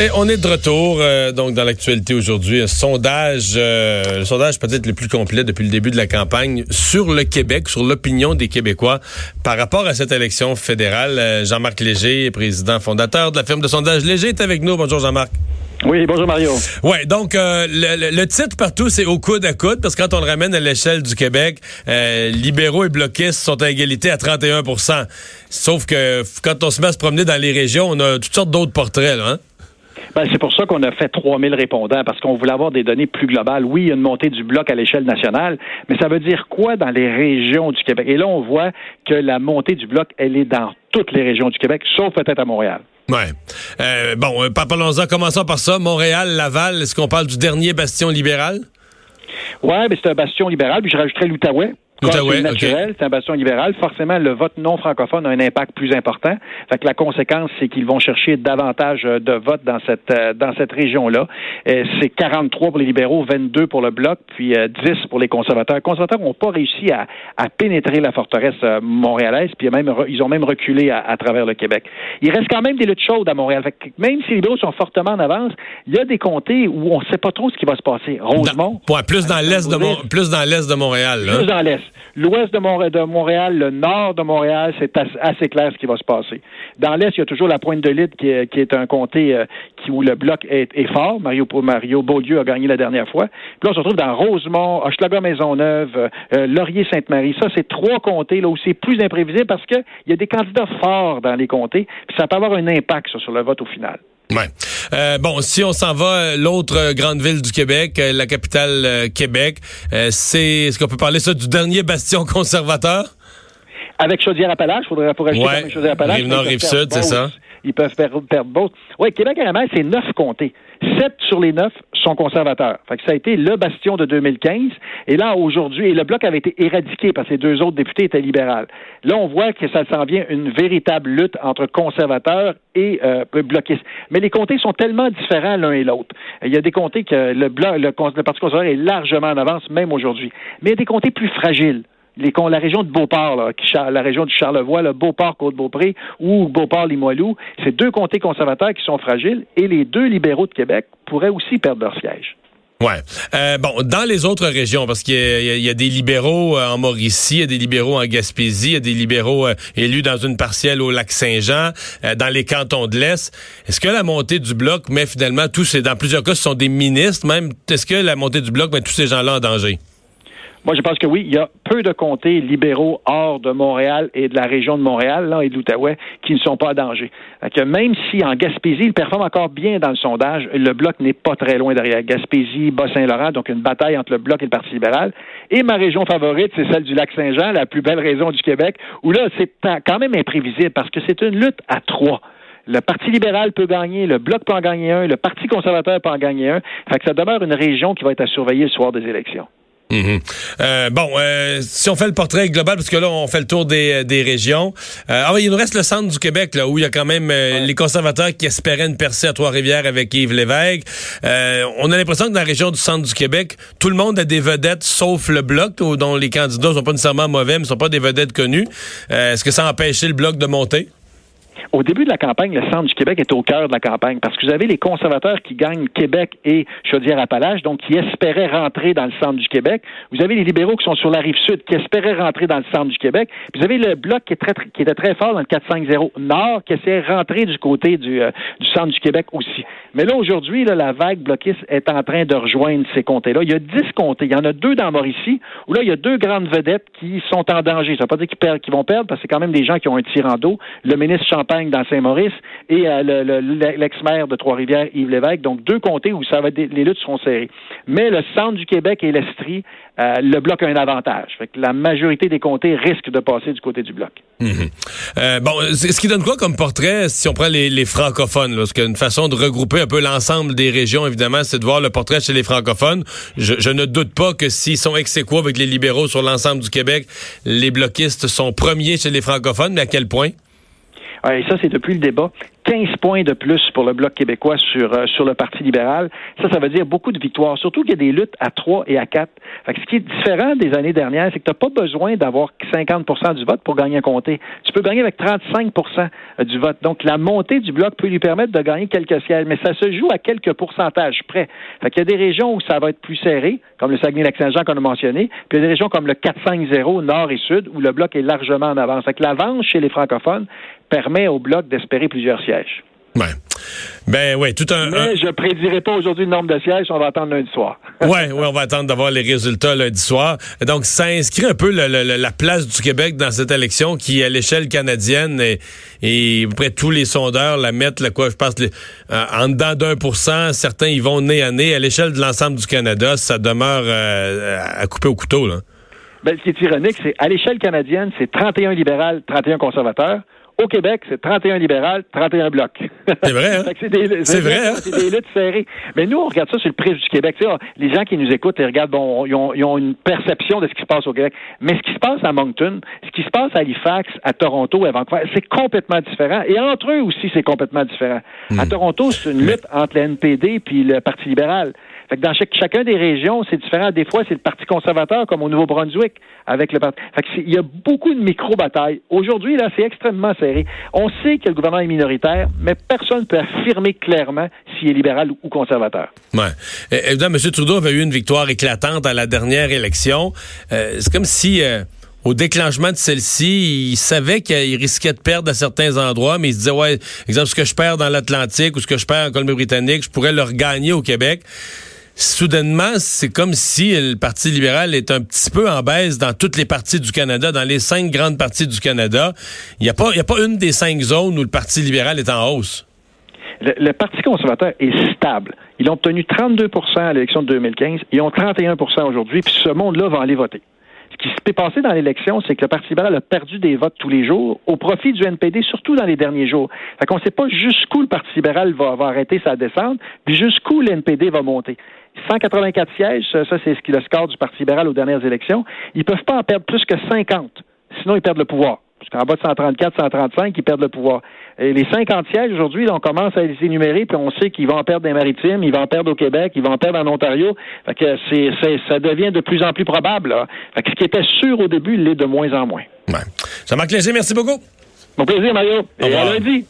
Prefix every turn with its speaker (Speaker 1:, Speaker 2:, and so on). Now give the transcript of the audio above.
Speaker 1: Et on est de retour euh, donc dans l'actualité aujourd'hui. Un sondage, euh, le sondage peut-être le plus complet depuis le début de la campagne sur le Québec, sur l'opinion des Québécois par rapport à cette élection fédérale. Euh, Jean-Marc Léger, président fondateur de la firme de sondage Léger, est avec nous. Bonjour Jean-Marc.
Speaker 2: Oui, bonjour Mario.
Speaker 1: Ouais, donc le, le, titre partout, c'est au coude à coude, parce que quand on le ramène à l'échelle du Québec, libéraux et bloquistes sont à égalité à 31% Sauf que quand on se met à se promener dans les régions, on a toutes sortes d'autres portraits, là, hein?
Speaker 2: Ben, c'est pour ça qu'on a fait 3000 répondants, parce qu'on voulait avoir des données plus globales. Oui, il y a une montée du bloc à l'échelle nationale, mais ça veut dire quoi dans les régions du Québec? Et là, on voit que la montée du bloc, elle est dans toutes les régions du Québec, sauf peut-être à Montréal.
Speaker 1: Ouais. Euh, bon, euh, parlons-en, commençons par ça. Montréal, Laval, est-ce qu'on parle du dernier bastion libéral?
Speaker 2: Oui, mais c'est un bastion libéral, puis je rajouterais l'Outaouais c'est naturel, c'est un bastion libéral. Forcément, le vote non francophone a un impact plus important. Fait que la conséquence, c'est qu'ils vont chercher davantage euh, de votes dans cette euh, dans cette région-là. Euh, c'est 43 pour les libéraux, 22 pour le bloc, puis 10 pour les conservateurs. Les conservateurs n'ont pas réussi à, à, pénétrer la forteresse montréalaise, puis même ils ont même reculé à, travers le Québec. Il reste quand même des luttes chaudes à Montréal. Fait que même si les libéraux sont fortement en avance, il y a des comtés où on ne sait pas trop ce qui va se passer. Rosemont.
Speaker 1: plus dans l'est de plus dans l'est de Montréal.
Speaker 2: Plus dans l'est. L'ouest de, Montréal, le nord de Montréal, c'est assez clair ce qui va se passer. Dans l'est, il y a toujours la pointe de l'île qui, est un comté euh, où le bloc est, fort. Mario, Mario Beaulieu a gagné la dernière fois. Puis là, on se retrouve dans Rosemont, Hochelaga Maisonneuve, euh, euh, Laurier-Sainte-Marie. Ça, c'est trois comtés là où c'est plus imprévisible parce qu'il y a des candidats forts dans les comtés. Puis ça peut avoir un impact sur le vote au final.
Speaker 1: Ouais. Euh, bon, si on s'en va, euh, l'autre euh, grande ville du Québec, la capitale Québec, c'est est-ce qu'on peut parler ça du dernier bastion conservateur?
Speaker 2: Avec Chaudière-Appalaches, il faudrait pour ajouter ouais. Chaudière-Appalaches.
Speaker 1: Rive-Nord, Rive-Sud, c'est ça?
Speaker 2: Ils peuvent perdre, perdre Oui, Québec à la c'est neuf comtés. Sept sur les neuf sont conservateurs. Fait que ça a été le bastion de 2015. Et là, aujourd'hui, et le bloc avait été éradiqué parce que les deux autres députés étaient libéraux. Là, on voit que ça s'en vient une véritable lutte entre conservateurs et euh, bloquistes. Mais les comtés sont tellement différents l'un et l'autre. Il y a des comtés que le, bloc, le, le Parti conservateur est largement en avance, même aujourd'hui. Mais il y a des comtés plus fragiles la région de Beauport, la région du Charlevoix, le Beauport Côte-Beaupré ou Beauport-Limoilou, c'est deux comtés conservateurs qui sont fragiles et les deux libéraux de Québec pourraient aussi perdre leur siège.
Speaker 1: Ouais. Euh, bon, dans les autres régions, parce qu'il y, a des libéraux euh, en Mauricie, il y a des libéraux en Gaspésie, il y a des libéraux euh, élus dans une partielle au lac Saint-Jean, dans les cantons de l'Est. Est-ce que la montée du bloc met finalement tous ces, dans plusieurs cas, ce sont des ministres même, est-ce que la montée du bloc met tous ces gens-là en danger?
Speaker 2: Moi, je pense que oui, il y a peu de comtés libéraux hors de Montréal et de la région de Montréal là, et de l'Outaouais qui ne sont pas en danger. Que même si en Gaspésie, il performe encore bien dans le sondage, le bloc n'est pas très loin derrière. Gaspésie, Bas-Saint-Laurent, donc une bataille entre le bloc et le Parti libéral. Et ma région favorite, c'est celle du Lac-Saint-Jean, la plus belle région du Québec, où là, c'est quand même imprévisible parce que c'est une lutte à trois. Le Parti libéral peut gagner, le Bloc peut en gagner un, le Parti conservateur peut en gagner un. Fait que ça demeure une région qui va être à surveiller le soir des élections.
Speaker 1: Mhm. Euh, bon, euh, si on fait le portrait global, parce que là, on fait le tour des, des régions. Euh, ah il nous reste le centre du Québec, là, où il y a quand même les conservateurs qui espéraient une percée à Trois-Rivières avec Yves Lévesque. on a l'impression que dans la région du centre du Québec, tout le monde a des vedettes, sauf le Bloc, dont les candidats sont pas nécessairement mauvais, mais sont pas des vedettes connues. Est-ce que ça a empêché le Bloc de monter?
Speaker 2: Au début de la campagne, le centre du Québec est au cœur de la campagne parce que vous avez les conservateurs qui gagnent Québec et Chaudière-Appalaches, donc qui espéraient rentrer dans le centre du Québec. Vous avez les libéraux qui sont sur la rive sud qui espéraient rentrer dans le centre du Québec. vous avez le bloc qui, est très, qui était très fort dans le 4-5-0 nord qui essayait de rentrer du côté du, euh, du centre du Québec aussi. Mais là, aujourd'hui, la vague bloquiste est en train de rejoindre ces comtés-là. Il y a 10 comtés. Il y en a deux dans Mauricie où là, il y a deux grandes vedettes qui sont en danger. Ça ne veut pas dire qu'ils vont perdre parce que c'est quand même des gens qui ont un tir en dos. Le ministre Dans Saint-Maurice et euh, l'ex-maire de Trois-Rivières, Yves Lévesque. Donc, deux comtés où ça va les luttes seront serrées. Mais le centre du Québec et l'Estrie, euh, le bloc a un avantage. Fait que la majorité des comtés risquent de passer du côté du bloc.
Speaker 1: Mhm. Euh, bon, ce qui donne quoi comme portrait si on prend les, francophones? Parce qu'une façon de regrouper un peu l'ensemble des régions, évidemment, c'est de voir le portrait chez les francophones. Je, ne doute pas que s'ils sont ex avec les libéraux sur l'ensemble du Québec, les bloquistes sont premiers chez les francophones, mais à quel point?
Speaker 2: Et ça, c'est depuis le débat. 15 points de plus pour le Bloc québécois sur, euh, sur le Parti libéral. Ça, ça veut dire beaucoup de victoires, surtout qu'il y a des luttes à 3 et à 4. Fait que ce qui est différent des années dernières, c'est que tu n'as pas besoin d'avoir 50% du vote pour gagner un comté. Tu peux gagner avec 35% du vote. Donc, la montée du Bloc peut lui permettre de gagner quelques sièges, mais ça se joue à quelques pourcentages près. Fait y a des régions où ça va être plus serré, comme le Saguenay-Lac-Saint-Jean qu'on a mentionné, puis il y a des régions comme le 4-5-0, nord et sud, où le Bloc est largement en avance. L'avance chez les francophones permet au Bloc d'espérer plusieurs sièges.
Speaker 1: Ouais. Ben oui, tout un.
Speaker 2: Mais je prédirai pas aujourd'hui le nombre de sièges, on va attendre lundi soir.
Speaker 1: oui, ouais, on va attendre d'avoir les résultats lundi soir. Donc, ça inscrit un peu la place du Québec dans cette élection qui, à l'échelle canadienne, et, et près tous les sondeurs la mettent, là, quoi, je pense, les, euh, en dedans d'un pour cent, certains y vont nez à nez. À l'échelle de l'ensemble du Canada, ça demeure euh, à couper au couteau, là.
Speaker 2: Ben, ce qui est ironique, c'est à l'échelle canadienne, c'est 31 libéral, 31 conservateurs. Au Québec, c'est 31 libéral, 31 bloc.
Speaker 1: C'est vrai, hein?
Speaker 2: c'est vrai, hein? C'est des luttes serrées. Mais nous, on regarde ça sur le prisme du Québec. Tu sais, les gens qui nous écoutent, ils regardent, bon, ils ont, ils ont, une perception de ce qui se passe au Québec. Mais ce qui se passe à Moncton, ce qui se passe à Halifax, à Toronto, à Vancouver, c'est complètement différent. Et entre eux aussi, c'est complètement différent. À hmm. Toronto, c'est une lutte entre le NPD puis le Parti libéral. Fait que dans chacun des régions, c'est différent. Des fois, c'est le Parti conservateur, comme au Nouveau-Brunswick, avec le Parti. Fait que il y a beaucoup de micro-batailles. Aujourd'hui, là, c'est extrêmement serré. On sait que le gouvernement est minoritaire, mais personne ne peut affirmer clairement s'il est libéral ou conservateur.
Speaker 1: Ouais. Évidemment, M. Trudeau avait eu une victoire éclatante à la dernière élection. Euh, c'est comme si... Euh, au déclenchement de celle-ci, il savait qu'il risquait de perdre à certains endroits, mais il se disait, ouais, exemple, ce que je perds dans l'Atlantique ou ce que je perds en Colombie-Britannique, je pourrais le regagner au Québec soudainement, c'est comme si le Parti libéral est un petit peu en baisse dans toutes les parties du Canada, dans les cinq grandes parties du Canada. Il n'y a, pas, a pas une des cinq zones où le Parti libéral est en hausse.
Speaker 2: Le, Parti conservateur est stable. Ils ont obtenu 32% à l'élection de 2015. Ils ont 31% aujourd'hui, puis ce monde-là va aller voter. Ce qui s'est passé dans l'élection, c'est que le Parti libéral a perdu des votes tous les jours au profit du NPD, surtout dans les derniers jours. Fait qu'on ne sait pas jusqu'où le Parti libéral va, va arrêter sa descente, puis jusqu'où le NPD va monter. 184 sièges, ça, c'est ce qui est le score du Parti libéral aux dernières élections. Ils ne peuvent pas en perdre plus que 50, sinon ils perdent le pouvoir. Parce qu'en bas de 134, 135, ils perdent le pouvoir. Et les 50 sièges, aujourd'hui, on commence à les énumérer, puis on sait qu'ils vont en perdre des maritimes, ils vont en perdre au Québec, ils vont en perdre en Ontario. Fait que c'est, ça devient de plus en plus probable. Fait que ce qui était sûr au début, il l'est de moins en moins.
Speaker 1: Ouais. Jean-Marc Léger, merci beaucoup.
Speaker 2: Mon plaisir, Mario. Et à lundi.